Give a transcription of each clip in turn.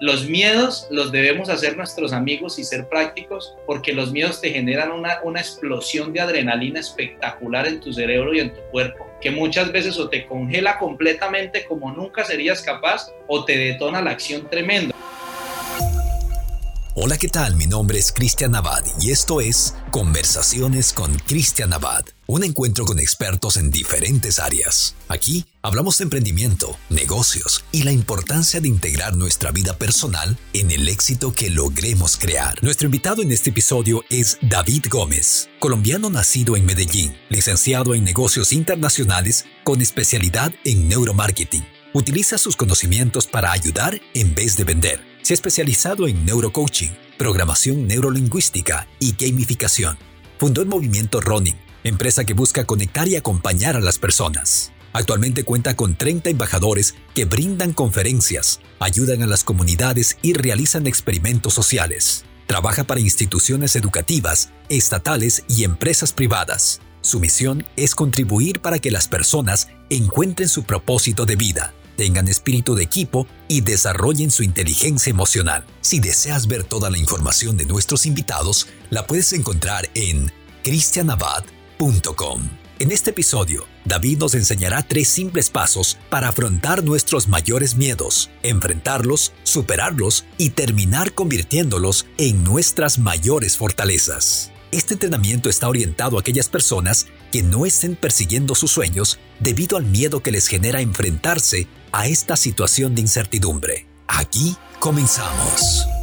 Los miedos los debemos hacer nuestros amigos y ser prácticos porque los miedos te generan una, una explosión de adrenalina espectacular en tu cerebro y en tu cuerpo que muchas veces o te congela completamente como nunca serías capaz o te detona la acción tremenda. Hola, ¿qué tal? Mi nombre es Cristian Abad y esto es Conversaciones con Cristian Abad, un encuentro con expertos en diferentes áreas. Aquí hablamos de emprendimiento, negocios y la importancia de integrar nuestra vida personal en el éxito que logremos crear. Nuestro invitado en este episodio es David Gómez, colombiano nacido en Medellín, licenciado en negocios internacionales con especialidad en neuromarketing. Utiliza sus conocimientos para ayudar en vez de vender se ha especializado en neurocoaching, programación neurolingüística y gamificación. Fundó el movimiento Ronin, empresa que busca conectar y acompañar a las personas. Actualmente cuenta con 30 embajadores que brindan conferencias, ayudan a las comunidades y realizan experimentos sociales. Trabaja para instituciones educativas, estatales y empresas privadas. Su misión es contribuir para que las personas encuentren su propósito de vida tengan espíritu de equipo y desarrollen su inteligencia emocional. Si deseas ver toda la información de nuestros invitados, la puedes encontrar en cristianabad.com. En este episodio, David nos enseñará tres simples pasos para afrontar nuestros mayores miedos, enfrentarlos, superarlos y terminar convirtiéndolos en nuestras mayores fortalezas. Este entrenamiento está orientado a aquellas personas que no estén persiguiendo sus sueños debido al miedo que les genera enfrentarse a esta situación de incertidumbre. Aquí comenzamos.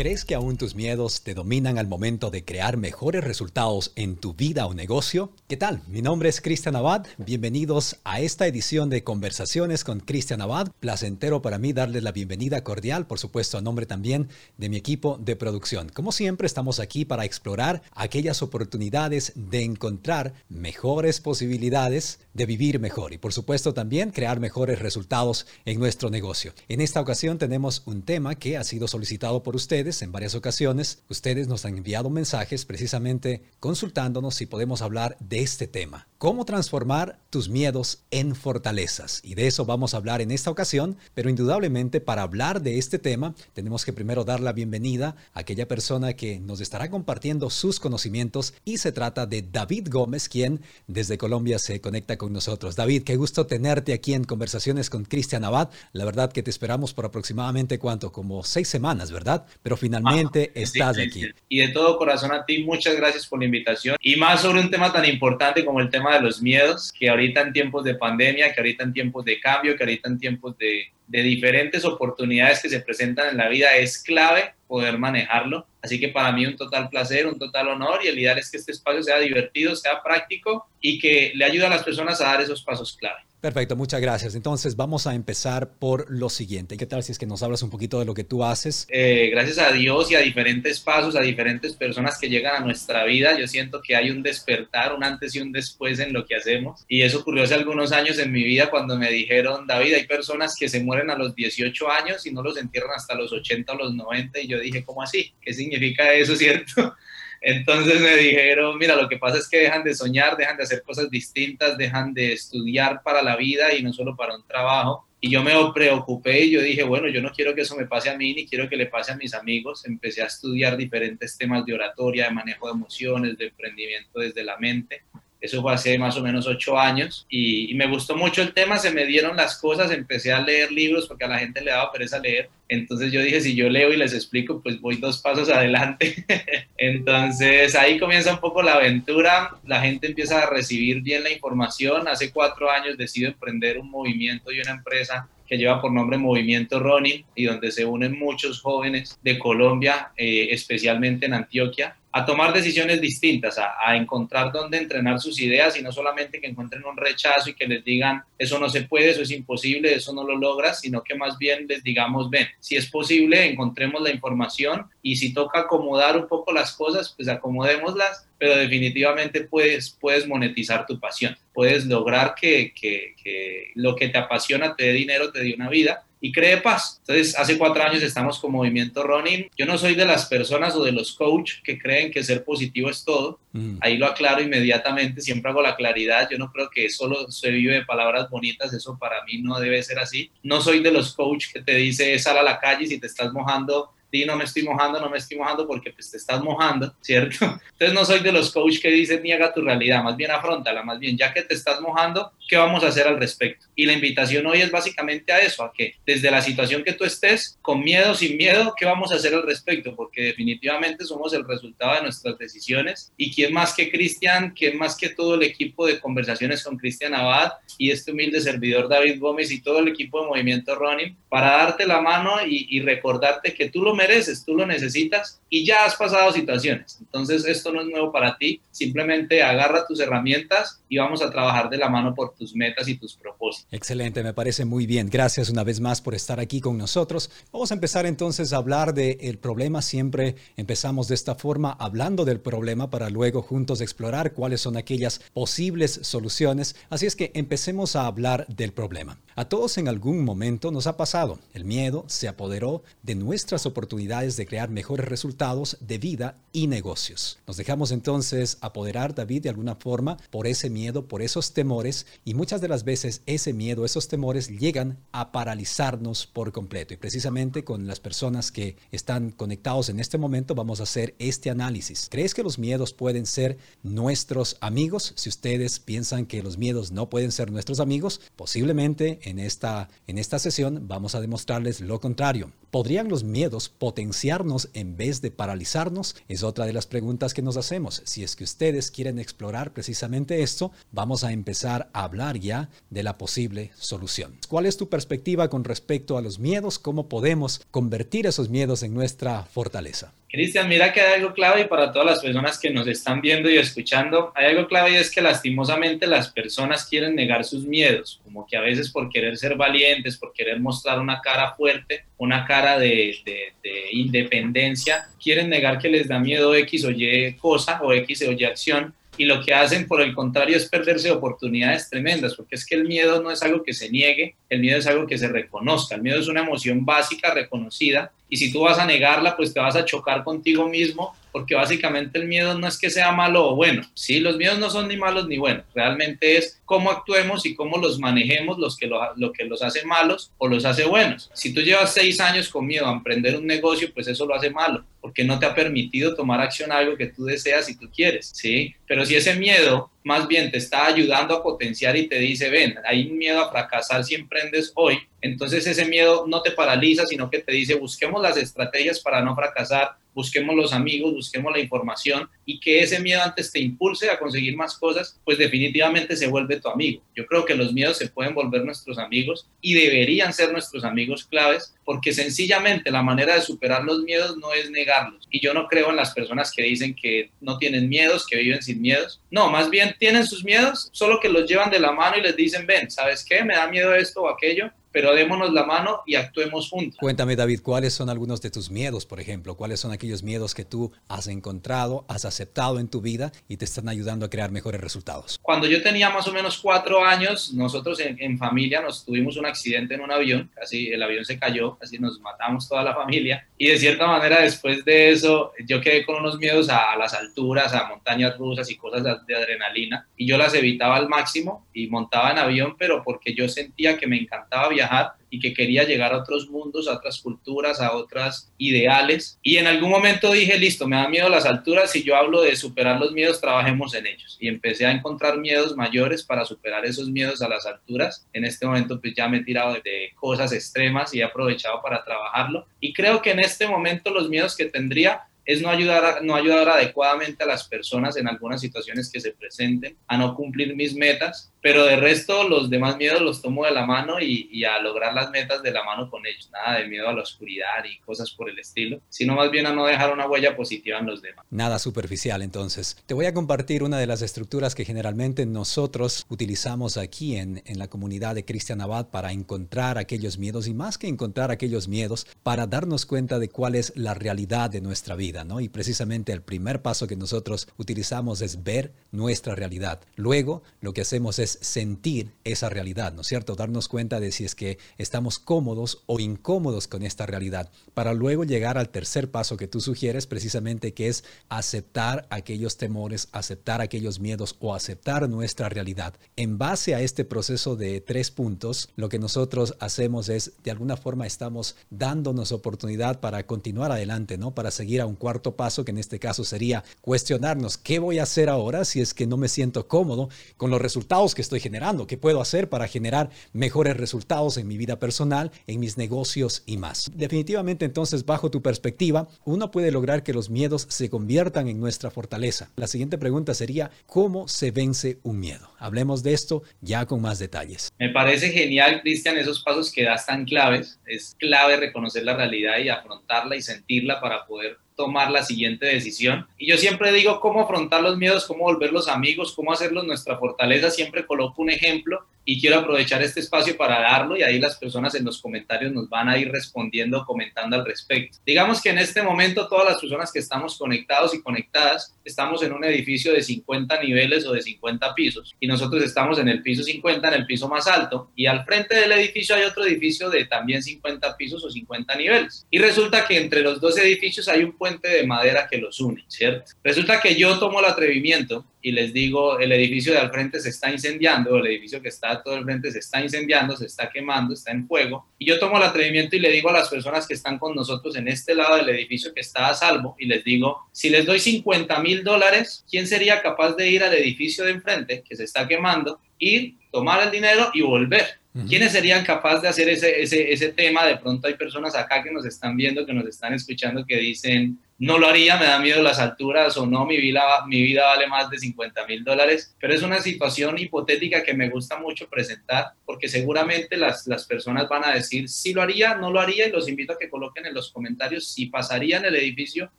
¿Crees que aún tus miedos te dominan al momento de crear mejores resultados en tu vida o negocio? ¿Qué tal? Mi nombre es Cristian Abad. Bienvenidos a esta edición de Conversaciones con Cristian Abad. Placentero para mí darles la bienvenida cordial, por supuesto, a nombre también de mi equipo de producción. Como siempre, estamos aquí para explorar aquellas oportunidades de encontrar mejores posibilidades de vivir mejor y, por supuesto, también crear mejores resultados en nuestro negocio. En esta ocasión tenemos un tema que ha sido solicitado por ustedes en varias ocasiones, ustedes nos han enviado mensajes precisamente consultándonos si podemos hablar de este tema. Cómo transformar tus miedos en fortalezas. Y de eso vamos a hablar en esta ocasión, pero indudablemente para hablar de este tema tenemos que primero dar la bienvenida a aquella persona que nos estará compartiendo sus conocimientos y se trata de David Gómez, quien desde Colombia se conecta con nosotros. David, qué gusto tenerte aquí en Conversaciones con Cristian Abad. La verdad que te esperamos por aproximadamente cuánto, como seis semanas, ¿verdad? Finalmente estás aquí. Y de todo corazón a ti, muchas gracias por la invitación. Y más sobre un tema tan importante como el tema de los miedos, que ahorita en tiempos de pandemia, que ahorita en tiempos de cambio, que ahorita en tiempos de, de diferentes oportunidades que se presentan en la vida, es clave poder manejarlo. Así que para mí un total placer, un total honor y el ideal es que este espacio sea divertido, sea práctico y que le ayude a las personas a dar esos pasos clave. Perfecto, muchas gracias. Entonces vamos a empezar por lo siguiente. ¿Qué tal si es que nos hablas un poquito de lo que tú haces? Eh, gracias a Dios y a diferentes pasos, a diferentes personas que llegan a nuestra vida, yo siento que hay un despertar, un antes y un después en lo que hacemos. Y eso ocurrió hace algunos años en mi vida cuando me dijeron, David, hay personas que se mueren a los 18 años y no los entierran hasta los 80 o los 90. Y yo dije, ¿cómo así? ¿Qué significa eso, cierto? Entonces me dijeron, mira, lo que pasa es que dejan de soñar, dejan de hacer cosas distintas, dejan de estudiar para la vida y no solo para un trabajo. Y yo me preocupé y yo dije, bueno, yo no quiero que eso me pase a mí ni quiero que le pase a mis amigos. Empecé a estudiar diferentes temas de oratoria, de manejo de emociones, de emprendimiento desde la mente. Eso fue hace más o menos ocho años y, me gustó mucho el tema, se me dieron las cosas, empecé a leer libros porque a la gente le daba pereza leer. Entonces yo dije, si yo leo y les explico, pues voy dos pasos adelante. Entonces ahí comienza un poco la aventura, la gente empieza a recibir bien la información. Hace cuatro años decido emprender un movimiento y una empresa que lleva por nombre Movimiento Ronin y donde se unen muchos jóvenes de Colombia, eh, especialmente en Antioquia, a tomar decisiones distintas, a, encontrar dónde entrenar sus ideas y no solamente que encuentren un rechazo y que les digan eso no se puede, eso es imposible, eso no lo logras, sino que más bien les digamos, ven, si es posible, encontremos la información y si toca acomodar un poco las cosas, pues acomodémoslas, pero definitivamente puedes, puedes monetizar tu pasión, puedes lograr que, que, que lo que te apasiona te dé dinero, te dé una vida y cree paz. Entonces, hace cuatro años estamos con Movimiento Running. Yo no soy de las personas o de los coach que creen que ser positivo es todo. Mm. Ahí lo aclaro inmediatamente, siempre hago la claridad. Yo no creo que solo se vive de palabras bonitas, eso para mí no debe ser así. No soy de los coach que te dice sal a la calle si te estás mojando di no me estoy mojando, no me estoy mojando porque pues te estás mojando, ¿cierto? Entonces no soy de los coaches que dicen niega tu realidad, más bien afrontala, más bien ya que te estás mojando, ¿qué vamos a hacer al respecto? Y la invitación hoy es básicamente a eso, a que desde la situación que tú estés, con miedo, sin miedo, ¿qué vamos a hacer al respecto? Porque definitivamente somos el resultado de nuestras decisiones y quién más que Cristian, quién más que todo el equipo de conversaciones con Cristian Abad y este humilde servidor David Gómez y todo el equipo de Movimiento Running para darte la mano y, y recordarte que tú lo mereces, tú lo necesitas y ya has pasado situaciones. Entonces esto no es nuevo para ti, simplemente agarra tus herramientas y vamos a trabajar de la mano por tus metas y tus propósitos. Excelente, me parece muy bien. Gracias una vez más por estar aquí con nosotros. Vamos a empezar entonces a hablar del problema. Siempre empezamos de esta forma, hablando del problema para luego juntos explorar cuáles son aquellas posibles soluciones. Así es que empecemos a hablar del problema. A todos en algún momento nos ha pasado. El miedo se apoderó de nuestras oportunidades de crear mejores resultados de vida y negocios. Nos dejamos entonces apoderar, David, de alguna forma por ese miedo, por esos temores y muchas de las veces ese miedo, esos temores llegan a paralizarnos por completo. Y precisamente con las personas que están conectados en este momento vamos a hacer este análisis. ¿Crees que los miedos pueden ser nuestros amigos? Si ustedes piensan que los miedos no pueden ser nuestros amigos, posiblemente en esta, en esta sesión vamos a demostrarles lo contrario. ¿Podrían los miedos potenciarnos en vez de paralizarnos? Es otra de las preguntas que nos hacemos. Si es que ustedes quieren explorar precisamente esto, vamos a empezar a hablar ya de la posible solución. ¿Cuál es tu perspectiva con respecto a los miedos? ¿Cómo podemos convertir esos miedos en nuestra fortaleza? Cristian, mira que hay algo clave y para todas las personas que nos están viendo y escuchando, hay algo clave y es que lastimosamente las personas quieren negar sus miedos, como que a veces por querer ser valientes, por querer mostrar una cara fuerte, una cara de, de independencia, quieren negar que les da miedo X o Y cosa o X o Y acción. Y lo que hacen por el contrario es perderse oportunidades tremendas, porque es que el miedo no es algo que se niegue, el miedo es algo que se reconozca, el miedo es una emoción básica reconocida y si tú vas a negarla, pues te vas a chocar contigo mismo, porque básicamente el miedo no es que sea malo o bueno, sí, los miedos no son ni malos ni buenos, realmente es cómo actuemos y cómo los manejemos los que lo, lo que los hace malos o los hace buenos. Si tú llevas seis años con miedo a emprender un negocio, pues eso lo hace malo, porque no te ha permitido tomar acción a algo que tú deseas y tú quieres, ¿sí? Pero si ese miedo más bien te está ayudando a potenciar y te dice, ven, hay un miedo a fracasar si emprendes hoy, entonces ese miedo no te paraliza, sino que te dice, busquemos las estrategias para no fracasar, busquemos los amigos, busquemos la información y que ese miedo antes te impulse a conseguir más cosas, pues definitivamente se vuelve tu amigo. Yo creo que los miedos se pueden volver nuestros amigos y deberían ser nuestros amigos claves porque sencillamente la manera de superar los miedos no es negarlos. Y yo no creo en las personas que dicen que no tienen miedos, que viven sin miedos. No, más bien tienen sus miedos, solo que los llevan de la mano y les dicen, ven, ¿sabes qué? Me da miedo esto o aquello pero démonos la mano y actuemos juntos. Cuéntame, David, ¿cuáles son algunos de tus miedos, por ejemplo? ¿Cuáles son aquellos miedos que tú has encontrado, has aceptado en tu vida y te están ayudando a crear mejores resultados? Cuando yo tenía más o menos cuatro años, nosotros en, familia nos tuvimos un accidente en un avión, casi el avión se cayó, casi nos matamos toda la familia. Y de cierta manera, después de eso, yo quedé con unos miedos a, a las alturas, a montañas rusas y cosas de adrenalina. Y yo las evitaba al máximo y montaba en avión, pero porque yo sentía que me encantaba viajar viajar y que quería llegar a otros mundos, a otras culturas, a otras ideales. Y en algún momento dije, listo, me da miedo las alturas, si yo hablo de superar los miedos, trabajemos en ellos. Y empecé a encontrar miedos mayores para superar esos miedos a las alturas. En este momento pues ya me he tirado de cosas extremas y he aprovechado para trabajarlo. Y creo que en este momento los miedos que tendría es no ayudar, no ayudar adecuadamente a las personas en algunas situaciones que se presenten, a no cumplir mis metas, pero de resto los demás miedos los tomo de la mano y, a lograr las metas de la mano con ellos. Nada de miedo a la oscuridad y cosas por el estilo, sino más bien a no dejar una huella positiva en los demás. Nada superficial entonces. Te voy a compartir una de las estructuras que generalmente nosotros utilizamos aquí en, en la comunidad de Cristian Abad para encontrar aquellos miedos y más que encontrar aquellos miedos, para darnos cuenta de cuál es la realidad de nuestra vida. Y precisamente el primer paso que nosotros utilizamos es ver nuestra realidad. Luego, lo que hacemos es es sentir esa realidad, ¿no es cierto? Darnos cuenta de si es que estamos cómodos o incómodos con esta realidad, para luego llegar al tercer paso que tú sugieres, precisamente que es aceptar aquellos temores, aceptar aquellos miedos o aceptar nuestra realidad. En base a este proceso de tres puntos, lo que nosotros hacemos es, de alguna forma, estamos dándonos oportunidad para continuar adelante, ¿no? Para seguir a un cuarto paso, que en este caso sería cuestionarnos qué voy a hacer ahora si es que no me siento cómodo con los resultados que estoy generando, qué puedo hacer para generar mejores resultados en mi vida personal, en mis negocios y más. Definitivamente entonces, bajo tu perspectiva, uno puede lograr que los miedos se conviertan en nuestra fortaleza. La siguiente pregunta sería, ¿cómo se vence un miedo? Hablemos de esto ya con más detalles. Me parece genial, Cristian, esos pasos que das tan claves. Es clave reconocer la realidad y afrontarla y sentirla para poder tomar la siguiente decisión. Y yo siempre digo cómo afrontar los miedos, cómo volverlos amigos, cómo hacerlos nuestra fortaleza. Siempre coloco un ejemplo y quiero aprovechar este espacio para darlo y ahí las personas en los comentarios nos van a ir respondiendo, comentando al respecto. Digamos que en este momento todas las personas que estamos conectados y conectadas estamos en un edificio de 50 niveles o de 50 pisos y nosotros estamos en el piso 50, en el piso más alto y al frente del edificio hay otro edificio de también 50 pisos o 50 niveles. Y resulta que entre los dos edificios hay un puente de madera que los une, ¿cierto? Resulta que yo tomo el atrevimiento y les digo, el edificio de al frente se está incendiando, el edificio que está todo al frente se está incendiando, se está quemando, está en fuego, y yo tomo el atrevimiento y le digo a las personas que están con nosotros en este lado del edificio que está a salvo, y les digo, si les doy 50 mil dólares, ¿quién sería capaz de ir al edificio de enfrente que se está quemando, ir, tomar el dinero y volver? ¿Quiénes serían capaces de hacer ese, ese, ese tema? De pronto hay personas acá que nos están viendo, que nos están escuchando, que dicen, no lo haría, me da miedo las alturas o no, mi vida, mi vida vale más de 50 mil dólares, pero es una situación hipotética que me gusta mucho presentar porque seguramente las, las personas van a decir si lo haría, no lo haría y los invito a que coloquen en los comentarios si pasarían el edificio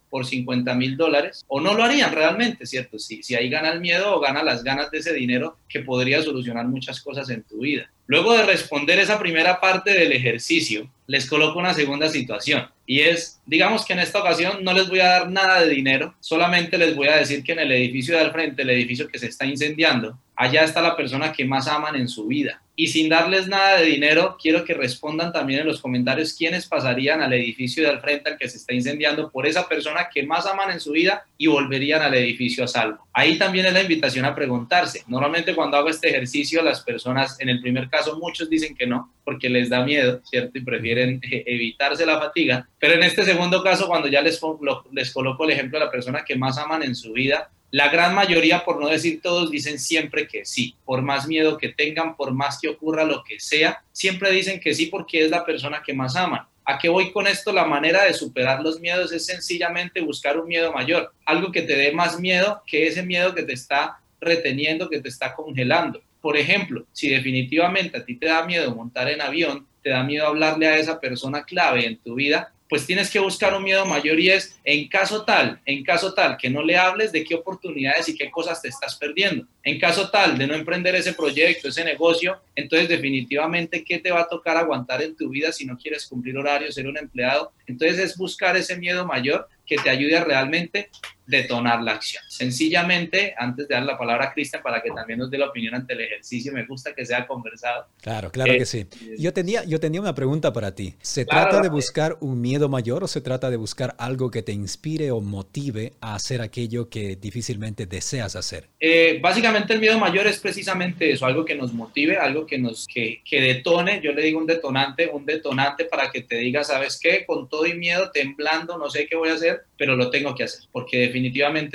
por 50 mil dólares o no lo harían realmente, ¿cierto? Si, si ahí gana el miedo o gana las ganas de ese dinero que podría solucionar muchas cosas en tu vida. Luego de responder esa primera parte del ejercicio, les coloco una segunda situación y es, digamos que en esta ocasión no les voy a dar nada de dinero, solamente les voy a decir que en el edificio de al frente, el edificio que se está incendiando, allá está la persona que más aman en su vida. Y sin darles nada de dinero, quiero que respondan también en los comentarios quiénes pasarían al edificio de al frente al que se está incendiando por esa persona que más aman en su vida y volverían al edificio a salvo. Ahí también es la invitación a preguntarse. Normalmente cuando hago este ejercicio, las personas, en el primer caso, muchos dicen que no, porque les da miedo, ¿cierto? Y prefieren evitarse la fatiga. Pero en este segundo caso, cuando ya les, les coloco el ejemplo de la persona que más aman en su vida, la gran mayoría, por no decir todos, dicen siempre que sí, por más miedo que tengan, por más que ocurra lo que sea, siempre dicen que sí porque es la persona que más aman. ¿A qué voy con esto? La manera de superar los miedos es sencillamente buscar un miedo mayor, algo que te dé más miedo que ese miedo que te está reteniendo, que te está congelando. Por ejemplo, si definitivamente a ti te da miedo montar en avión, te da miedo hablarle a esa persona clave en tu vida, pues tienes que buscar un miedo mayor y es en caso tal, en caso tal que no le hables de qué oportunidades y qué cosas te estás perdiendo. En caso tal de no emprender ese proyecto, ese negocio, entonces definitivamente qué te va a tocar aguantar en tu vida si no quieres cumplir horarios, ser un empleado. Entonces es buscar ese miedo mayor que te ayude realmente detonar la acción. Sencillamente, antes de dar la palabra a Cristian para que también nos dé la opinión ante el ejercicio, me gusta que sea conversado. Claro, claro que eh, sí. Yo tenía, yo tenía una pregunta para ti. ¿Se trata de buscar un miedo mayor o se trata de buscar algo que te inspire o motive a hacer aquello que difícilmente deseas hacer? Eh, básicamente el miedo mayor es precisamente eso, algo que nos motive, algo que nos que, que detone. Yo le digo un detonante, un detonante para que te diga, ¿sabes qué? Con todo y miedo, temblando, no sé qué voy a hacer, pero lo tengo que hacer, porque definitivamente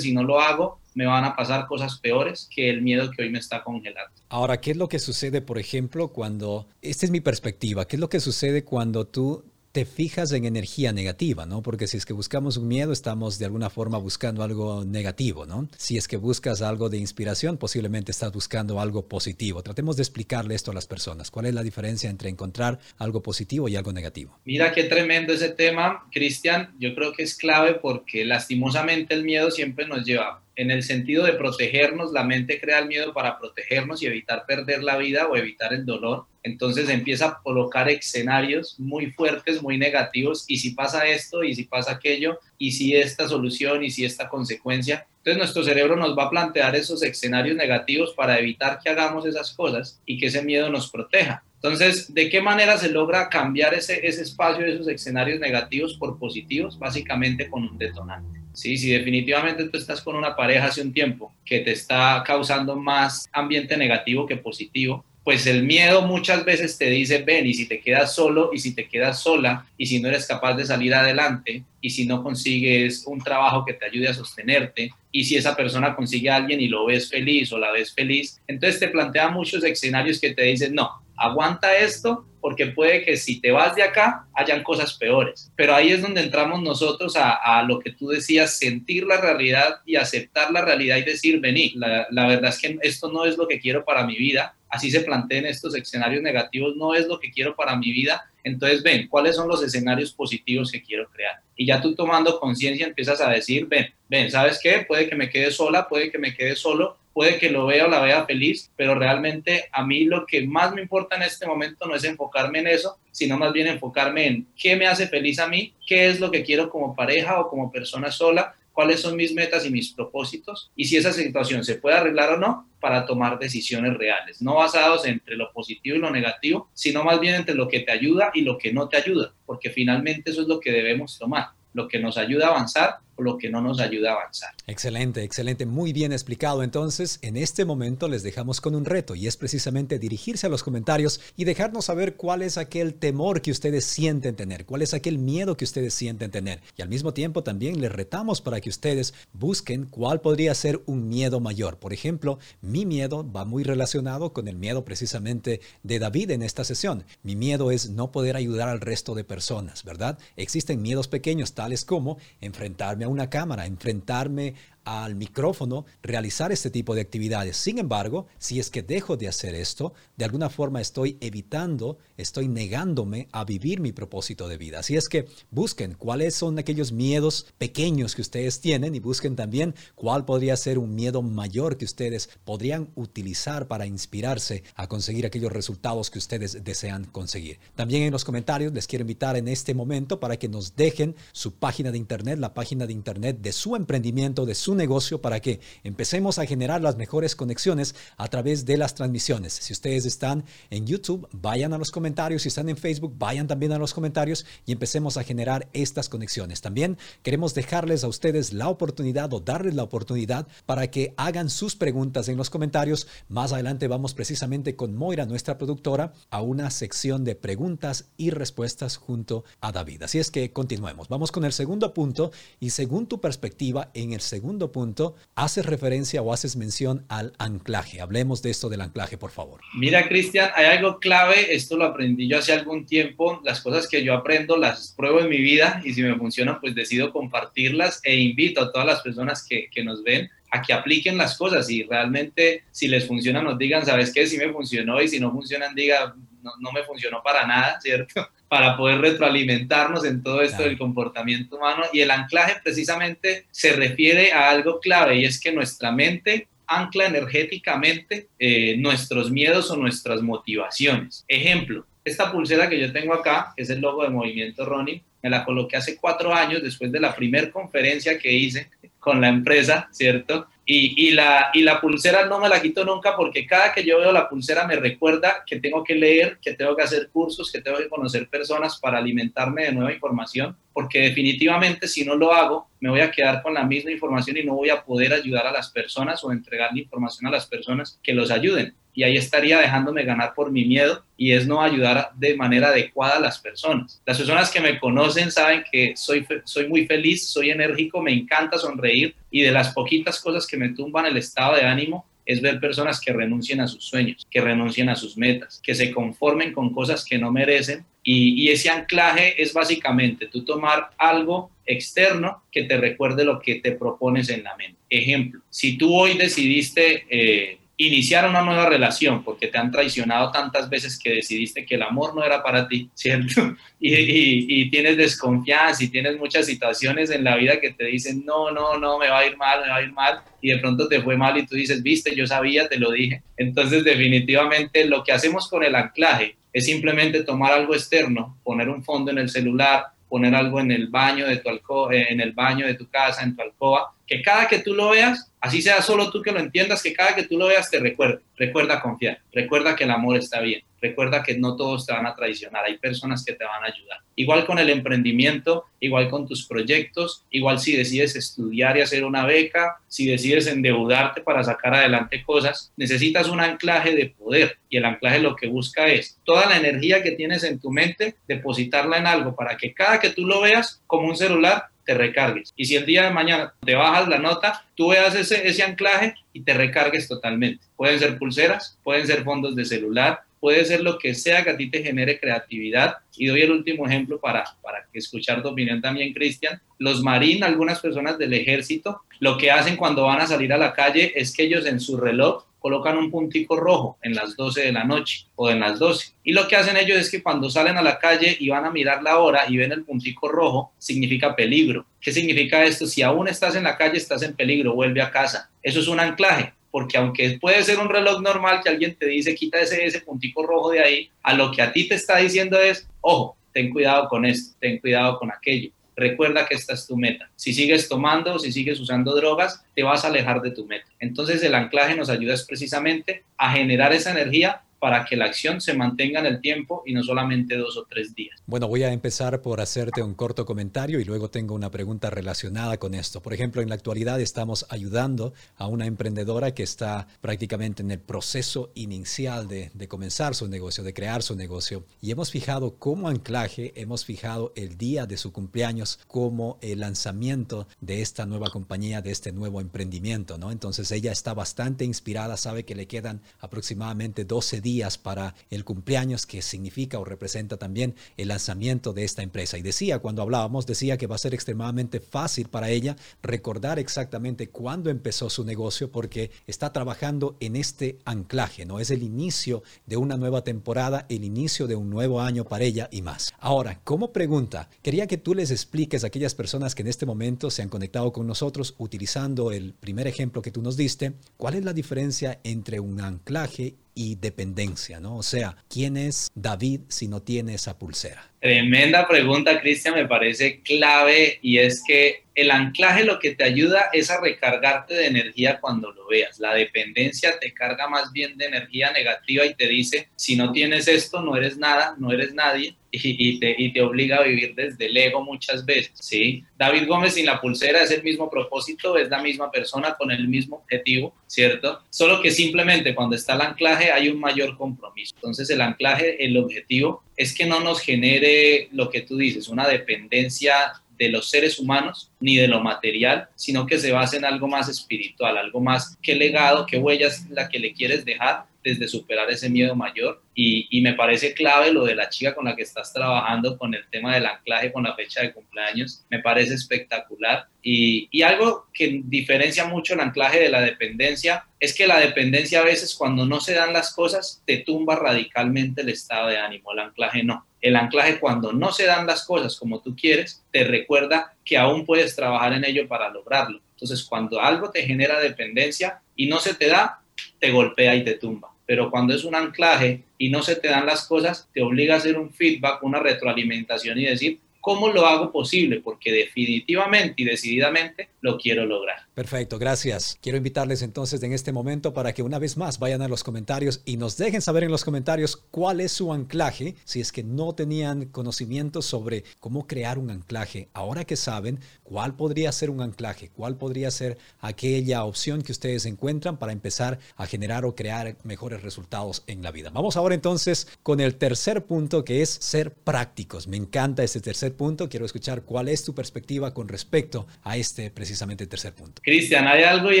si no lo hago, me van a pasar cosas peores que el miedo que hoy me está congelando. Ahora, ¿qué es lo que sucede, por ejemplo, cuando, esta es mi perspectiva, qué es lo que sucede cuando tú te fijas en energía negativa, ¿no? Porque si es que buscamos un miedo, estamos de alguna forma buscando algo negativo, ¿no? Si es que buscas algo de inspiración, posiblemente estás buscando algo positivo. Tratemos de explicarle esto a las personas. ¿Cuál es la diferencia entre encontrar algo positivo y algo negativo? Mira qué tremendo ese tema, Cristian. Yo creo que es clave porque lastimosamente el miedo siempre nos lleva en el sentido de protegernos, la mente crea el miedo para protegernos y evitar perder la vida o evitar el dolor. Entonces empieza a colocar escenarios muy fuertes, muy negativos, y si pasa esto, y si pasa aquello, y si esta solución, y si esta consecuencia. Entonces nuestro cerebro nos va a plantear esos escenarios negativos para evitar que hagamos esas cosas y que ese miedo nos proteja. Entonces, ¿de qué manera se logra cambiar ese, ese espacio de esos escenarios negativos por positivos? Básicamente con un detonante. Sí, si definitivamente tú estás con una pareja hace un tiempo que te está causando más ambiente negativo que positivo, pues el miedo muchas veces te dice, ven, y si te quedas solo, y si te quedas sola, y si no eres capaz de salir adelante, y si no consigues un trabajo que te ayude a sostenerte, y si esa persona consigue a alguien y lo ves feliz o la ves feliz, entonces te plantea muchos escenarios que te dicen, no, aguanta esto porque puede que si te vas de acá hayan cosas peores. Pero ahí es donde entramos nosotros a, lo que tú decías, sentir la realidad y aceptar la realidad y decir, vení, la, verdad es que esto no es lo que quiero para mi vida, así se planteen estos escenarios negativos, no es lo que quiero para mi vida, entonces ven, ¿cuáles son los escenarios positivos que quiero crear? Y ya tú tomando conciencia empiezas a decir, ven, ven, ¿sabes qué? Puede que me quede sola, puede que me quede solo, puede que lo vea o la vea feliz, pero realmente a mí lo que más me importa en este momento no es enfocarme en eso, sino más bien enfocarme en qué me hace feliz a mí, qué es lo que quiero como pareja o como persona sola, cuáles son mis metas y mis propósitos y si esa situación se puede arreglar o no para tomar decisiones reales, no basados entre lo positivo y lo negativo, sino más bien entre lo que te ayuda y lo que no te ayuda, porque finalmente eso es lo que debemos tomar, lo que nos ayuda a avanzar lo que no nos ayuda a avanzar. Excelente, excelente, muy bien explicado. Entonces, en este momento les dejamos con un reto y es precisamente dirigirse a los comentarios y dejarnos saber cuál es aquel temor que ustedes sienten tener, cuál es aquel miedo que ustedes sienten tener. Y al mismo tiempo también les retamos para que ustedes busquen cuál podría ser un miedo mayor. Por ejemplo, mi miedo va muy relacionado con el miedo precisamente de David en esta sesión. Mi miedo es no poder ayudar al resto de personas, ¿verdad? Existen miedos pequeños tales como enfrentarme a una cámara, enfrentarme al micrófono realizar este tipo de actividades. Sin embargo, si es que dejo de hacer esto, de alguna forma estoy evitando, estoy negándome a vivir mi propósito de vida. Así es que busquen cuáles son aquellos miedos pequeños que ustedes tienen y busquen también cuál podría ser un miedo mayor que ustedes podrían utilizar para inspirarse a conseguir aquellos resultados que ustedes desean conseguir. También en los comentarios les quiero invitar en este momento para que nos dejen su página de internet, la página de internet de su emprendimiento, de su negocio para que empecemos a generar las mejores conexiones a través de las transmisiones. Si ustedes están en YouTube, vayan a los comentarios. Si están en Facebook, vayan también a los comentarios y empecemos a generar estas conexiones. También queremos dejarles a ustedes la oportunidad o darles la oportunidad para que hagan sus preguntas en los comentarios. Más adelante vamos precisamente con Moira, nuestra productora, a una sección de preguntas y respuestas junto a David. Así es que continuemos. Vamos con el segundo punto y según tu perspectiva, en el segundo punto, haces referencia o haces mención al anclaje. Hablemos de esto del anclaje, por favor. Mira, Cristian, hay algo clave, esto lo aprendí yo hace algún tiempo, las cosas que yo aprendo las pruebo en mi vida y si me funcionan, pues decido compartirlas e invito a todas las personas que, que nos ven a que apliquen las cosas y realmente si les funciona nos digan, ¿sabes qué? Si me funcionó y si no funcionan, diga, no, no me funcionó para nada, ¿cierto? Para poder retroalimentarnos en todo esto del comportamiento humano. Y el anclaje precisamente se refiere a algo clave y es que nuestra mente ancla energéticamente eh, nuestros miedos o nuestras motivaciones. Ejemplo, esta pulsera que yo tengo acá, que es el logo de Movimiento Ronnie, me la coloqué hace cuatro años después de la primera conferencia que hice con la empresa, ¿cierto? Y, la, y la pulsera no me la quito nunca porque cada que yo veo la pulsera me recuerda que tengo que leer, que tengo que hacer cursos, que tengo que conocer personas para alimentarme de nueva información, porque definitivamente si no lo hago, me voy a quedar con la misma información y no voy a poder ayudar a las personas o entregar la información a las personas que los ayuden y ahí estaría dejándome ganar por mi miedo y es no ayudar de manera adecuada a las personas. Las personas que me conocen saben que soy, soy muy feliz, soy enérgico, me encanta sonreír y de las poquitas cosas que me tumban el estado de ánimo es ver personas que renuncien a sus sueños, que renuncien a sus metas, que se conformen con cosas que no merecen. Y, ese anclaje es básicamente tú tomar algo externo que te recuerde lo que te propones en la mente. Ejemplo, si tú hoy decidiste... Eh, iniciar una nueva relación porque te han traicionado tantas veces que decidiste que el amor no era para ti, ¿cierto? Y, tienes desconfianza y tienes muchas situaciones en la vida que te dicen, no, no, no, me va a ir mal, me va a ir mal, y de pronto te fue mal y tú dices, viste, yo sabía, te lo dije. Entonces, definitivamente, lo que hacemos con el anclaje es simplemente tomar algo externo, poner un fondo en el celular, poner algo en el baño de tu alcoba, en el baño de tu casa, en tu alcoba, que cada que tú lo veas, así sea solo tú que lo entiendas, que cada que tú lo veas te recuerde, recuerda confiar, recuerda que el amor está bien, recuerda que no todos te van a traicionar, hay personas que te van a ayudar. Igual con el emprendimiento, igual con tus proyectos, igual si decides estudiar y hacer una beca, si decides endeudarte para sacar adelante cosas, necesitas un anclaje de poder y el anclaje lo que busca es toda la energía que tienes en tu mente, depositarla en algo para que cada que tú lo veas como un celular, te recargues. Y si el día de mañana te bajas la nota, tú veas ese, ese anclaje y te recargues totalmente. Pueden ser pulseras, pueden ser fondos de celular, puede ser lo que sea que a ti te genere creatividad. Y doy el último ejemplo para, para escuchar tu opinión también, Cristian. Los marines, algunas personas del ejército, lo que hacen cuando van a salir a la calle es que ellos en su reloj colocan un puntico rojo en las 12 de la noche o en las 12. Y lo que hacen ellos es que cuando salen a la calle y van a mirar la hora y ven el puntico rojo, significa peligro. ¿Qué significa esto? Si aún estás en la calle, estás en peligro, vuelve a casa. Eso es un anclaje porque aunque puede ser un reloj normal que alguien te dice quita ese, ese puntico rojo de ahí, a lo que a ti te está diciendo es, ojo, ten cuidado con esto, ten cuidado con aquello recuerda que esta es tu meta. Si sigues tomando, si sigues usando drogas, te vas a alejar de tu meta. Entonces el anclaje nos ayuda precisamente a generar esa energía para que la acción se mantenga en el tiempo y no solamente dos o tres días. Bueno, voy a empezar por hacerte un corto comentario y luego tengo una pregunta relacionada con esto. Por ejemplo, en la actualidad estamos ayudando a una emprendedora que está prácticamente en el proceso inicial de, comenzar su negocio, de crear su negocio. Y hemos fijado como anclaje, hemos fijado el día de su cumpleaños como el lanzamiento de esta nueva compañía, de este nuevo emprendimiento, ¿no? Entonces ella está bastante inspirada, sabe que le quedan aproximadamente 12 días para el cumpleaños que significa o representa también el lanzamiento de esta empresa. Y decía, cuando hablábamos, decía que va a ser extremadamente fácil para ella recordar exactamente cuándo empezó su negocio porque está trabajando en este anclaje, ¿no? Es el inicio de una nueva temporada, el inicio de un nuevo año para ella y más. Ahora, como pregunta, quería que tú les expliques a aquellas personas que en este momento se han conectado con nosotros utilizando el primer ejemplo que tú nos diste, ¿cuál es la diferencia entre un anclaje y dependencia, ¿no? O sea, ¿quién es David si no tiene esa pulsera? Tremenda pregunta, Cristian, me parece clave y es que el anclaje lo que te ayuda es a recargarte de energía cuando lo veas. La dependencia te carga más bien de energía negativa y te dice, si no tienes esto, no eres nada, no eres nadie y, te, y te obliga a vivir desde el ego muchas veces, ¿sí? David Gómez sin la pulsera es el mismo propósito, es la misma persona con el mismo objetivo, ¿cierto? Solo que simplemente cuando está el anclaje hay un mayor compromiso. Entonces el anclaje, el objetivo es que no nos genere lo que tú dices, una dependencia de los seres humanos ni de lo material, sino que se base en algo más espiritual, algo más que legado, qué huellas la que le quieres dejar desde superar ese miedo mayor. Y, me parece clave lo de la chica con la que estás trabajando con el tema del anclaje con la fecha de cumpleaños. Me parece espectacular. Y, y algo que diferencia mucho el anclaje de la dependencia es que la dependencia a veces cuando no se dan las cosas te tumba radicalmente el estado de ánimo. El anclaje no. El anclaje cuando no se dan las cosas como tú quieres, te recuerda que aún puedes trabajar en ello para lograrlo. Entonces, cuando algo te genera dependencia y no se te da, te golpea y te tumba. Pero cuando es un anclaje y no se te dan las cosas, te obliga a hacer un feedback, una retroalimentación y decir, ¿cómo lo hago posible? Porque definitivamente y decididamente lo quiero lograr. Perfecto, gracias. Quiero invitarles entonces en este momento para que una vez más vayan a los comentarios y nos dejen saber en los comentarios cuál es su anclaje, si es que no tenían conocimiento sobre cómo crear un anclaje. Ahora que saben, cuál podría ser un anclaje, cuál podría ser aquella opción que ustedes encuentran para empezar a generar o crear mejores resultados en la vida. Vamos ahora entonces con el tercer punto que es ser prácticos. Me encanta este tercer punto. Quiero escuchar cuál es tu perspectiva con respecto a este precisamente tercer punto. Cristian, hay algo y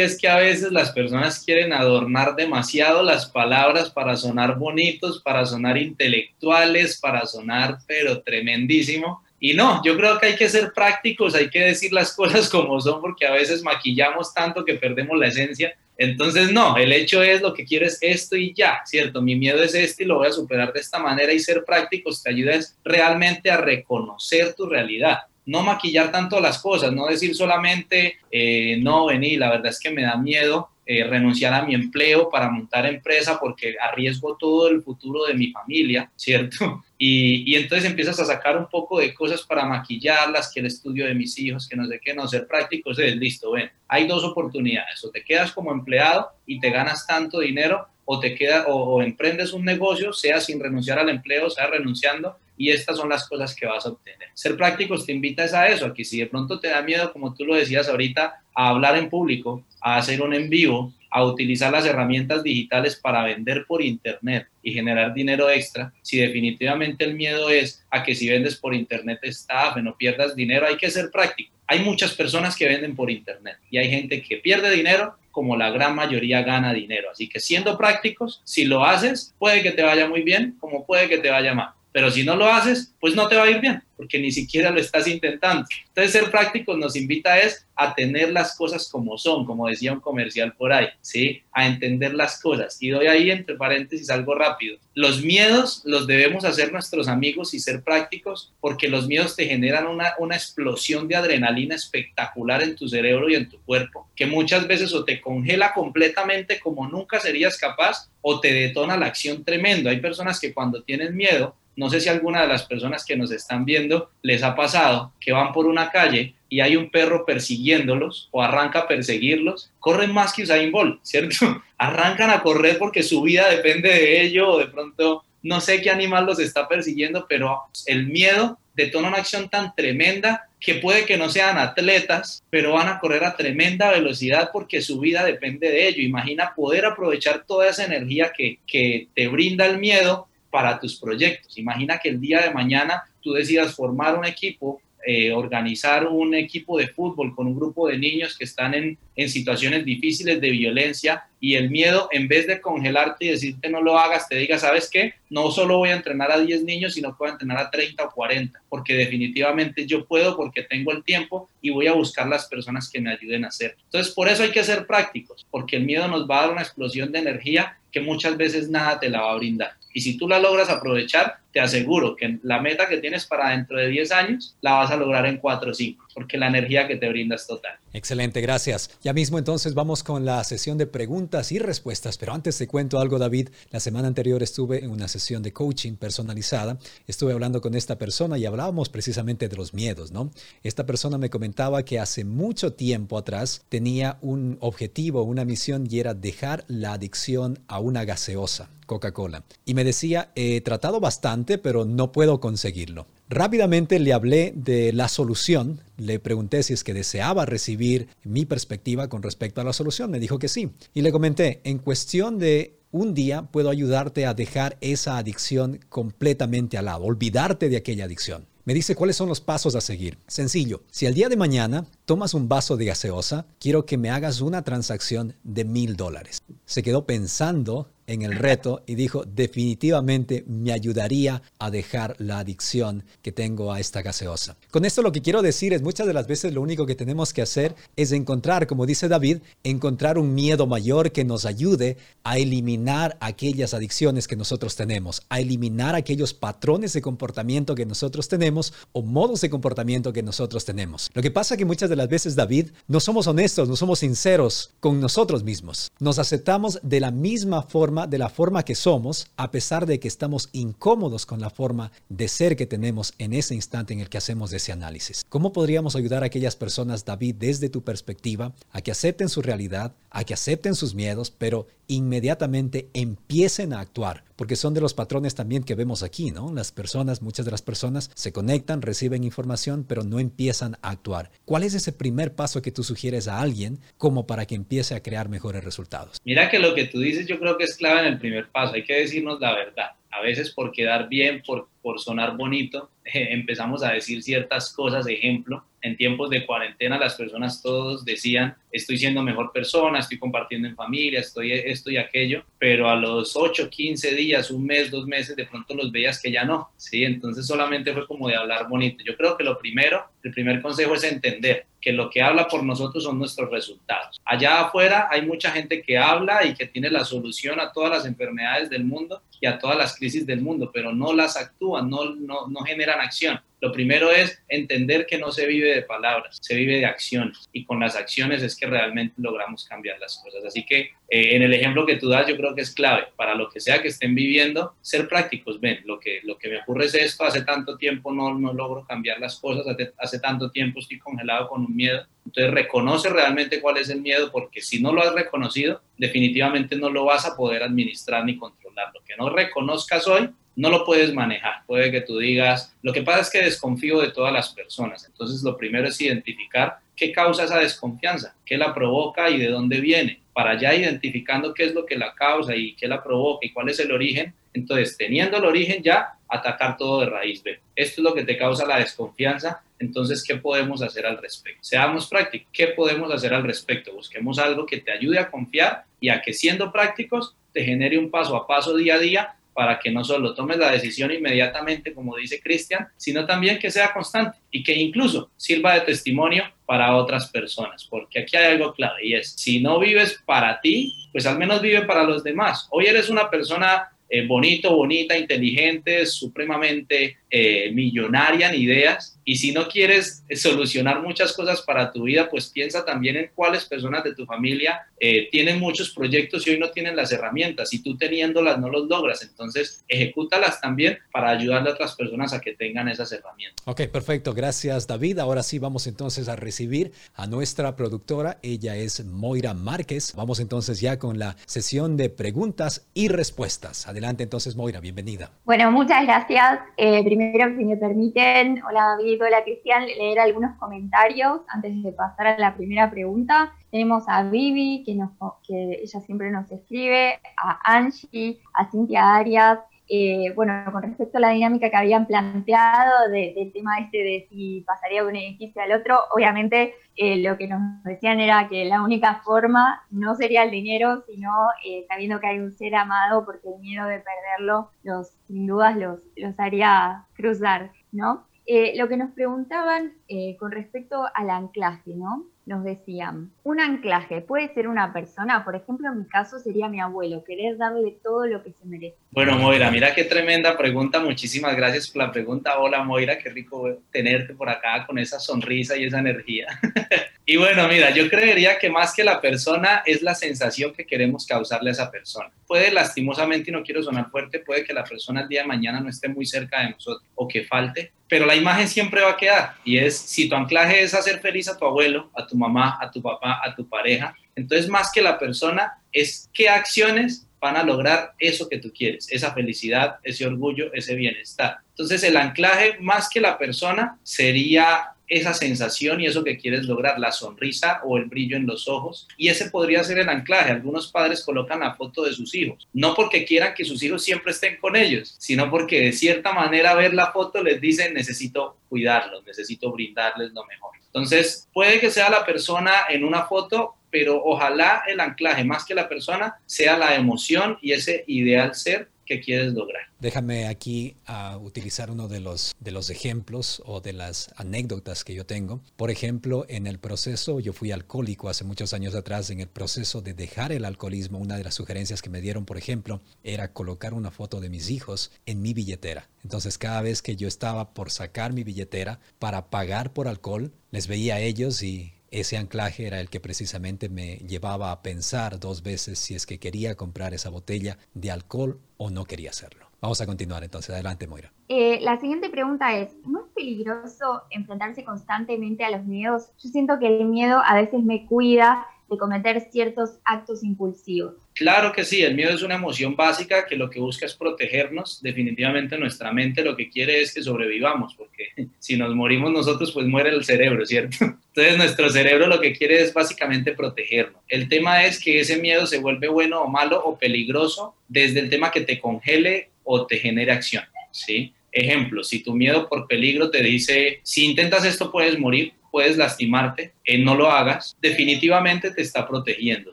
es que a veces las personas quieren adornar demasiado las palabras para sonar bonitos, para sonar intelectuales, para sonar pero tremendísimo Y no, yo creo que hay que ser prácticos, hay que decir las cosas como son, porque a veces maquillamos tanto que perdemos la esencia. Entonces, no, el hecho es lo que quiero es esto y ya, ¿cierto? Mi miedo es este y lo voy a superar de esta manera y ser prácticos te ayuda realmente a reconocer tu realidad no maquillar tanto las cosas, no decir solamente, eh, no, vení, la verdad es que me da miedo eh, renunciar a mi empleo para montar empresa porque arriesgo todo el futuro de mi familia, ¿cierto? Y, y, entonces empiezas a sacar un poco de cosas para maquillarlas, que el estudio de mis hijos, que no sé qué, no ser prácticos, es listo, ven, hay dos oportunidades, o te quedas como empleado y te ganas tanto dinero, o te queda, o emprendes un negocio, sea sin renunciar al empleo, sea renunciando, y estas son las cosas que vas a obtener. Ser prácticos te invita a eso, a que si de pronto te da miedo, como tú lo decías ahorita, a hablar en público, a hacer un en vivo, a utilizar las herramientas digitales para vender por internet y generar dinero extra, si definitivamente el miedo es a que si vendes por internet estafen no pierdas dinero, hay que ser práctico. Hay muchas personas que venden por internet y hay gente que pierde dinero como la gran mayoría gana dinero. Así que siendo prácticos, si lo haces, puede que te vaya muy bien como puede que te vaya mal. Pero si no lo haces, pues no te va a ir bien, porque ni siquiera lo estás intentando. Entonces, ser prácticos nos invita es a tener las cosas como son, como decía un comercial por ahí, ¿sí? A entender las cosas. Y doy ahí entre paréntesis algo rápido. Los miedos los debemos hacer nuestros amigos y ser prácticos, porque los miedos te generan una, una explosión de adrenalina espectacular en tu cerebro y en tu cuerpo, que muchas veces o te congela completamente como nunca serías capaz, o te detona la acción tremendo. Hay personas que cuando tienen miedo, no sé si alguna de las personas que nos están viendo les ha pasado que van por una calle y hay un perro persiguiéndolos o arranca a perseguirlos, corren más que Usain Bolt, ¿cierto? Arrancan a correr porque su vida depende de ello o de pronto no sé qué animal los está persiguiendo, pero el miedo detona una acción tan tremenda que puede que no sean atletas, pero van a correr a tremenda velocidad porque su vida depende de ello. Imagina poder aprovechar toda esa energía que, que te brinda el miedo para tus proyectos. Imagina que el día de mañana tú decidas formar un equipo, eh, organizar un equipo de fútbol con un grupo de niños que están en, en situaciones difíciles de violencia y el miedo, en vez de congelarte y decirte no lo hagas, te diga, ¿sabes qué? No solo voy a entrenar a 10 niños, sino que voy a entrenar a 30 o 40, porque definitivamente yo puedo, porque tengo el tiempo y voy a buscar las personas que me ayuden a hacer. Entonces, por eso hay que ser prácticos, porque el miedo nos va a dar una explosión de energía que muchas veces nada te la va a brindar. Y si tú la logras aprovechar, te aseguro que la meta que tienes para dentro de 10 años la vas a lograr en 4 o 5, porque la energía que te brinda es total. Excelente, gracias. Ya mismo entonces vamos con la sesión de preguntas y respuestas, pero antes te cuento algo, David. La semana anterior estuve en una sesión de coaching personalizada, estuve hablando con esta persona y hablábamos precisamente de los miedos, ¿no? Esta persona me comentaba que hace mucho tiempo atrás tenía un objetivo, una misión y era dejar la adicción a una gaseosa. Coca-Cola. Y me decía, he tratado bastante, pero no puedo conseguirlo. Rápidamente le hablé de la solución, le pregunté si es que deseaba recibir mi perspectiva con respecto a la solución, me dijo que sí. Y le comenté, en cuestión de un día puedo ayudarte a dejar esa adicción completamente al lado, olvidarte de aquella adicción. Me dice cuáles son los pasos a seguir. Sencillo, si el día de mañana tomas un vaso de gaseosa, quiero que me hagas una transacción de mil dólares. Se quedó pensando en el reto y dijo, definitivamente me ayudaría a dejar la adicción que tengo a esta gaseosa. Con esto lo que quiero decir es muchas de las veces lo único que tenemos que hacer es encontrar, como dice David, encontrar un miedo mayor que nos ayude a eliminar aquellas adicciones que nosotros tenemos, a eliminar aquellos patrones de comportamiento que nosotros tenemos o modos de comportamiento que nosotros tenemos. Lo que pasa que muchas de las veces, David, no somos honestos, no somos sinceros con nosotros mismos. Nos aceptamos de la misma forma de la forma que somos, a pesar de que estamos incómodos con la forma de ser que tenemos en ese instante en el que hacemos ese análisis. ¿Cómo podríamos ayudar a aquellas personas, David, desde tu perspectiva, a que acepten su realidad, a que acepten sus miedos, pero inmediatamente empiecen a actuar? Porque son de los patrones también que vemos aquí, ¿no? Las personas, muchas de las personas se conectan, reciben información, pero no empiezan a actuar. ¿Cuál es ese primer paso que tú sugieres a alguien como para que empiece a crear mejores resultados? Mira que lo que tú dices yo creo que es claro en el primer paso, hay que decirnos la verdad. A veces por quedar bien, por sonar bonito, empezamos a decir ciertas cosas, ejemplo, En tiempos de cuarentena las personas todos decían, estoy siendo mejor persona, estoy compartiendo en familia, estoy esto y aquello, pero a los 8, 15 días, un mes, dos meses, de pronto los veías que ya no, ¿sí? Entonces solamente fue como de hablar bonito. Yo creo que lo primero, el primer consejo es entender que lo que habla por nosotros son nuestros resultados. Allá afuera hay mucha gente que habla y que tiene la solución a todas las enfermedades del mundo y a todas las crisis del mundo, pero no las actúan, no, no, no generan acción. Lo primero es entender que no se vive de palabras, se vive de acciones y con las acciones es que realmente logramos cambiar las cosas. Así que eh, en el ejemplo que tú das yo creo que es clave para lo que sea que estén viviendo, ser prácticos. Ven, lo que, lo que me ocurre es esto, hace tanto tiempo no, no logro cambiar las cosas, hace, hace tanto tiempo estoy congelado con un miedo. Entonces reconoce realmente cuál es el miedo porque si no lo has reconocido, definitivamente no lo vas a poder administrar ni controlar. Lo que no reconozcas hoy, no lo puedes manejar. Puede que tú digas, lo que pasa es que desconfío de todas las personas. Entonces, lo primero es identificar qué causa esa desconfianza, qué la provoca y de dónde viene. Para ya identificando qué es lo que la causa y qué la provoca y cuál es el origen, entonces, teniendo el origen ya, atacar todo de raíz. B. Esto es lo que te causa la desconfianza. Entonces, ¿qué podemos hacer al respecto? Seamos prácticos. ¿Qué podemos hacer al respecto? Busquemos algo que te ayude a confiar y a que siendo prácticos te genere un paso a paso día a día para que no solo tomes la decisión inmediatamente, como dice Cristian, sino también que sea constante y que incluso sirva de testimonio para otras personas, porque aquí hay algo clave y es, si no vives para ti, pues al menos vive para los demás. Hoy eres una persona eh, bonito, bonita, inteligente, supremamente eh, millonaria en ideas. Y si no quieres solucionar muchas cosas para tu vida, pues piensa también en cuáles personas de tu familia eh, tienen muchos proyectos y hoy no tienen las herramientas. Y tú teniéndolas no los logras. Entonces, ejecútalas también para ayudarle a otras personas a que tengan esas herramientas. Ok, perfecto. Gracias, David. Ahora sí vamos entonces a recibir a nuestra productora. Ella es Moira Márquez. Vamos entonces ya con la sesión de preguntas y respuestas. Adelante entonces, Moira, bienvenida. Bueno, muchas gracias. Eh, primero, si me permiten, hola David, hola Cristian, leer algunos comentarios antes de pasar a la primera pregunta. Tenemos a Vivi, que, nos, que ella siempre nos escribe, a Angie, a Cintia Arias, eh, bueno, con respecto a la dinámica que habían planteado del tema este de si pasaría de un edificio al otro, obviamente eh, lo que nos decían era que la única forma no sería el dinero, sino eh, sabiendo que hay un ser amado, porque el miedo de perderlo los, sin dudas los, los haría cruzar, ¿no? lo que nos preguntaban con respecto al anclaje, ¿no? Nos decían, un anclaje puede ser una persona, por ejemplo, en mi caso sería mi abuelo, querer darle todo lo que se merece. Bueno, Moira, mira qué tremenda pregunta, muchísimas gracias por la pregunta. Hola, Moira, qué rico tenerte por acá con esa sonrisa y esa energía. y bueno, mira, yo creería que más que la persona es la sensación que queremos causarle a esa persona. Puede lastimosamente, y no quiero sonar fuerte, puede que la persona el día de mañana no esté muy cerca de nosotros o que falte, pero la imagen siempre va a quedar y es si tu anclaje es hacer feliz a tu abuelo, a tu mamá, a tu papá, a tu pareja, entonces más que la persona es qué acciones van a lograr eso que tú quieres, esa felicidad, ese orgullo, ese bienestar. Entonces el anclaje más que la persona sería esa sensación y eso que quieres lograr, la sonrisa o el brillo en los ojos. Y ese podría ser el anclaje. Algunos padres colocan la foto de sus hijos, no porque quieran que sus hijos siempre estén con ellos, sino porque de cierta manera ver la foto les dice necesito cuidarlos, necesito brindarles lo mejor. Entonces, puede que sea la persona en una foto, pero ojalá el anclaje, más que la persona, sea la emoción y ese ideal ser quieres lograr. Déjame aquí uh, utilizar uno de los, de los ejemplos o de las anécdotas que yo tengo. Por ejemplo, en el proceso, yo fui alcohólico hace muchos años atrás, en el proceso de dejar el alcoholismo, una de las sugerencias que me dieron, por ejemplo, era colocar una foto de mis hijos en mi billetera. Entonces, cada vez que yo estaba por sacar mi billetera para pagar por alcohol, les veía a ellos y ese anclaje era el que precisamente me llevaba a pensar dos veces si es que quería comprar esa botella de alcohol o no quería hacerlo. Vamos a continuar entonces. Adelante, Moira. Eh, la siguiente pregunta es, ¿no es peligroso enfrentarse constantemente a los miedos? Yo siento que el miedo a veces me cuida de cometer ciertos actos impulsivos. Claro que sí, el miedo es una emoción básica que lo que busca es protegernos. Definitivamente nuestra mente lo que quiere es que sobrevivamos, porque si nos morimos nosotros, pues muere el cerebro, ¿cierto? Entonces nuestro cerebro lo que quiere es básicamente protegernos. El tema es que ese miedo se vuelve bueno o malo o peligroso desde el tema que te congele o te genere acción, ¿sí? Ejemplo, si tu miedo por peligro te dice, si intentas esto puedes morir, puedes lastimarte, eh, no lo hagas, definitivamente te está protegiendo,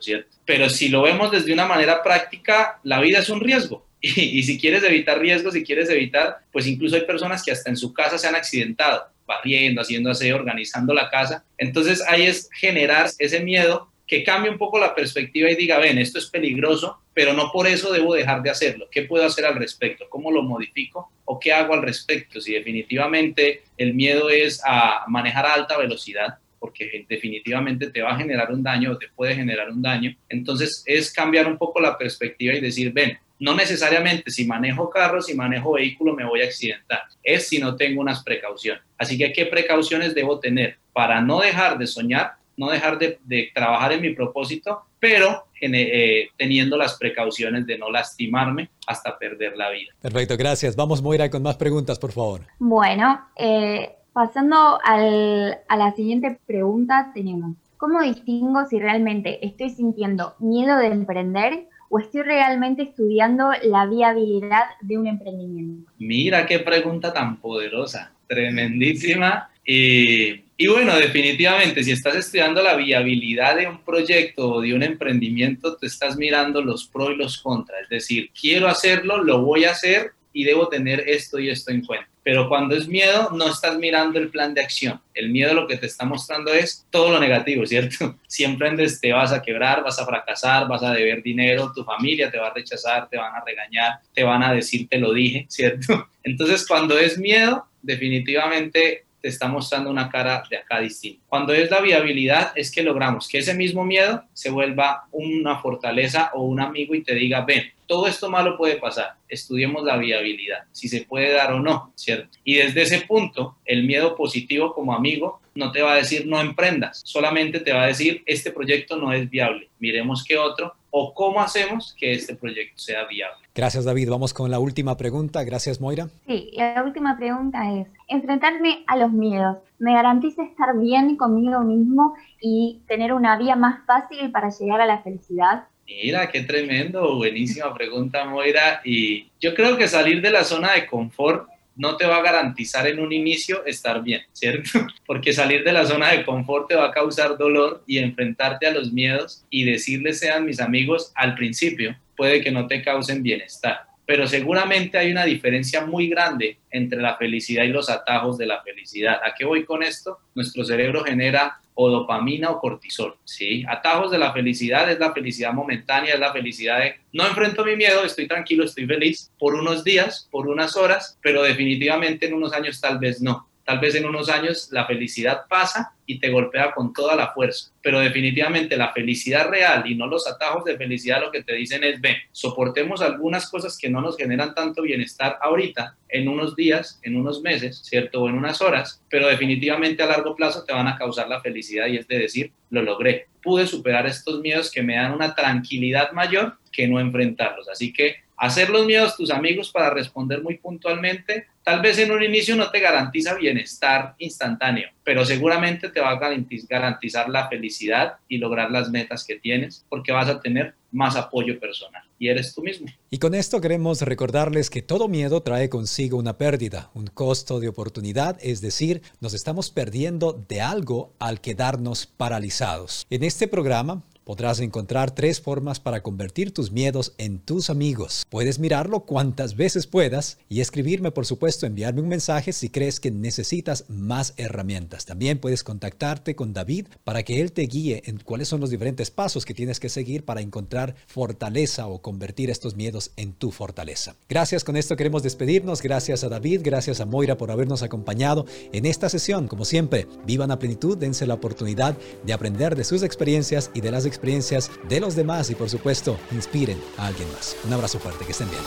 ¿cierto? Pero si lo vemos desde una manera práctica, la vida es un riesgo. Y, si quieres evitar riesgos, si quieres evitar, pues incluso hay personas que hasta en su casa se han accidentado, barriendo, haciendo aseo, organizando la casa. Entonces ahí es generar ese miedo que cambie un poco la perspectiva y diga, ven, esto es peligroso, pero no por eso debo dejar de hacerlo. ¿Qué puedo hacer al respecto? ¿Cómo lo modifico? ¿O qué hago al respecto? Si definitivamente el miedo es a manejar a alta velocidad, porque definitivamente te va a generar un daño o te puede generar un daño, entonces es cambiar un poco la perspectiva y decir, ven, no necesariamente si manejo carro, si manejo vehículo me voy a accidentar, es si no tengo unas precauciones. Así que, ¿qué precauciones debo tener para no dejar de soñar no dejar de, trabajar en mi propósito, pero eh, teniendo las precauciones de no lastimarme hasta perder la vida. Perfecto, gracias. Vamos, Moira, con más preguntas, por favor. Bueno, eh, pasando a la siguiente pregunta, tenemos, ¿cómo distingo si realmente estoy sintiendo miedo de emprender o estoy realmente estudiando la viabilidad de un emprendimiento? Mira qué pregunta tan poderosa, tremendísima. Y y bueno, definitivamente, si estás estudiando la viabilidad de un proyecto o de un emprendimiento, te estás mirando los pros y los contras. Es decir, quiero hacerlo, lo voy a hacer y debo tener esto y esto en cuenta. Pero cuando es miedo, no estás mirando el plan de acción. El miedo lo que te está mostrando es todo lo negativo, ¿cierto? Si emprendes, te vas a quebrar, vas a fracasar, vas a deber dinero, tu familia te va a rechazar, te van a regañar, te van a decir, te lo dije, ¿cierto? Entonces, cuando es miedo, definitivamente te está mostrando una cara de acá distinta. Cuando es la viabilidad, es que logramos que ese mismo miedo se vuelva una fortaleza o un amigo y te diga, ven, todo esto malo puede pasar, estudiemos la viabilidad, si se puede dar o no, ¿cierto? Y desde ese punto, el miedo positivo como amigo no te va a decir no emprendas, solamente te va a decir este proyecto no es viable, miremos qué otro o cómo hacemos que este proyecto sea viable. Gracias David, vamos con la última pregunta, gracias Moira. Sí, la última pregunta es, enfrentarme a los miedos, ¿me garantiza estar bien conmigo mismo y tener una vía más fácil para llegar a la felicidad? Mira, qué tremendo, buenísima pregunta Moira y yo creo que salir de la zona de confort no te va a garantizar en un inicio estar bien, ¿cierto? Porque salir de la zona de confort te va a causar dolor y enfrentarte a los miedos y decirles sean mis amigos al principio puede que no te causen bienestar. Pero seguramente hay una diferencia muy grande entre la felicidad y los atajos de la felicidad. ¿A qué voy con esto? Nuestro cerebro genera o dopamina o cortisol, ¿sí? Atajos de la felicidad es la felicidad momentánea, es la felicidad de no enfrento mi miedo, estoy tranquilo, estoy feliz por unos días, por unas horas, pero definitivamente en unos años tal vez no. Tal vez en unos años la felicidad pasa y te golpea con toda la fuerza, pero definitivamente la felicidad real y no los atajos de felicidad lo que te dicen es, ven, soportemos algunas cosas que no nos generan tanto bienestar ahorita, en unos días, en unos meses, ¿cierto? O en unas horas, pero definitivamente a largo plazo te van a causar la felicidad y es de decir, lo logré, pude superar estos miedos que me dan una tranquilidad mayor que no enfrentarlos. Así que hacer los miedos tus amigos para responder muy puntualmente Tal vez en un inicio no te garantiza bienestar instantáneo, pero seguramente te va a garantizar la felicidad y lograr las metas que tienes porque vas a tener más apoyo personal y eres tú mismo. Y con esto queremos recordarles que todo miedo trae consigo una pérdida, un costo de oportunidad, es decir, nos estamos perdiendo de algo al quedarnos paralizados. En este programa Podrás encontrar tres formas para convertir tus miedos en tus amigos. Puedes mirarlo cuantas veces puedas y escribirme, por supuesto, enviarme un mensaje si crees que necesitas más herramientas. También puedes contactarte con David para que él te guíe en cuáles son los diferentes pasos que tienes que seguir para encontrar fortaleza o convertir estos miedos en tu fortaleza. Gracias, con esto queremos despedirnos. Gracias a David, gracias a Moira por habernos acompañado en esta sesión. Como siempre, vivan a plenitud, dense la oportunidad de aprender de sus experiencias y de las experiencias experiencias de los demás y por supuesto inspiren a alguien más. Un abrazo fuerte, que estén bien.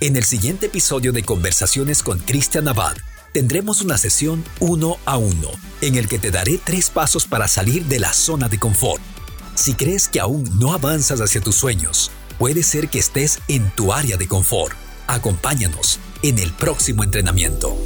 En el siguiente episodio de Conversaciones con Cristian Abad, tendremos una sesión uno a uno, en el que te daré tres pasos para salir de la zona de confort. Si crees que aún no avanzas hacia tus sueños, puede ser que estés en tu área de confort. Acompáñanos en el próximo entrenamiento.